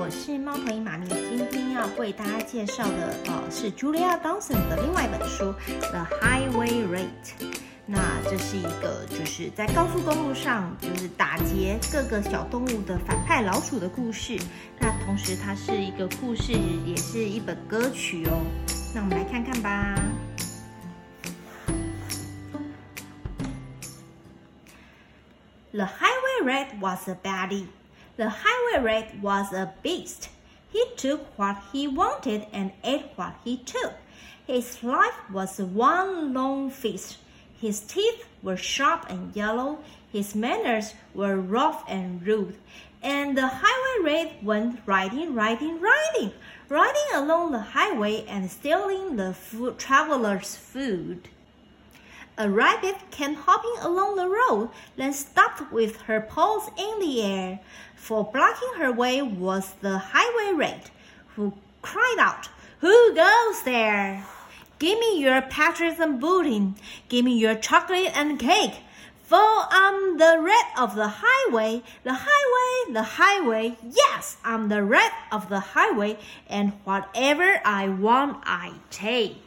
我是猫头鹰妈咪今天要为大家介绍的，呃，是 Julia Dawson 的另外一本书《The Highway Rate》。那这是一个就是在高速公路上就是打劫各个小动物的反派老鼠的故事。那同时它是一个故事，也是一本歌曲哦。那我们来看看吧。The highway rat was a baddie. The highway rat was a beast. He took what he wanted and ate what he took. His life was one long feast. His teeth were sharp and yellow, his manners were rough and rude, and the highway rat went riding, riding, riding, riding along the highway and stealing the food, travelers' food. A rabbit came hopping along the road, then stopped with her paws in the air, for blocking her way was the highway rat, who cried out, Who goes there? Give me your patches and pudding. Give me your chocolate and cake. For I'm the rat of the highway, the highway, the highway. Yes, I'm the rat of the highway, and whatever I want, I take.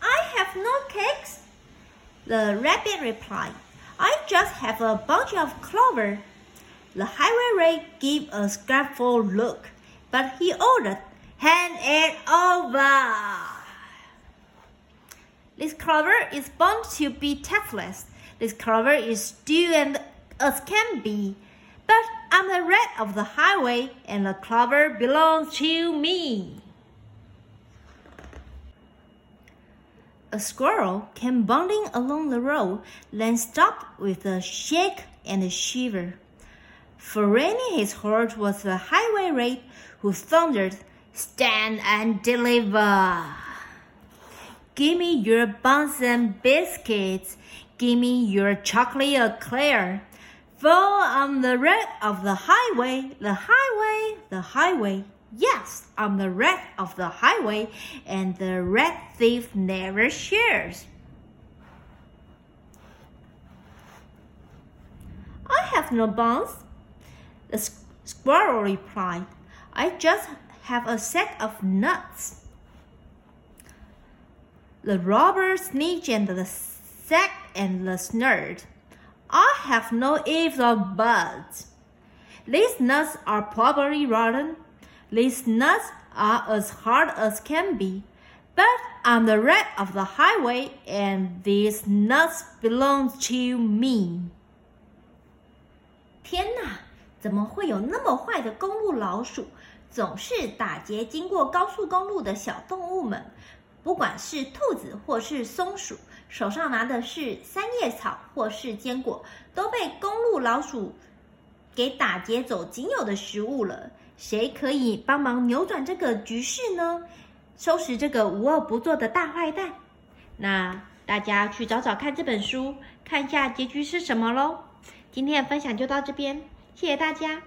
I have no cakes, the rabbit replied. I just have a bunch of clover. The highway rat gave a scornful look, but he ordered, Hand it over! This clover is bound to be tasteless. This clover is stewed and as can be. But I'm the rat of the highway, and the clover belongs to me. A squirrel came bounding along the road, then stopped with a shake and a shiver. For reining his horse was the highway rat who thundered, Stand and deliver! Give me your buns and biscuits. Give me your chocolate eclair. For I'm the red of the highway, the highway, the highway. Yes, I'm the rat of the highway, and the rat thief never shares. I have no bones, the squirrel replied. I just have a sack of nuts. The robber sneaked into the sack and the snurred. I have no eaves or buds. These nuts are probably rotten. These nuts are as hard as can be. But I'm the rat of the highway, and these nuts belong to me. 天哪！怎么会有那么坏的公路老鼠？总是打劫经过高速公路的小动物们，不管是兔子或是松鼠，手上拿的是三叶草或是坚果，都被公路老鼠给打劫走仅有的食物了。谁可以帮忙扭转这个局势呢？收拾这个无恶不作的大坏蛋？那大家去找找看这本书，看一下结局是什么喽。今天的分享就到这边。谢谢大家。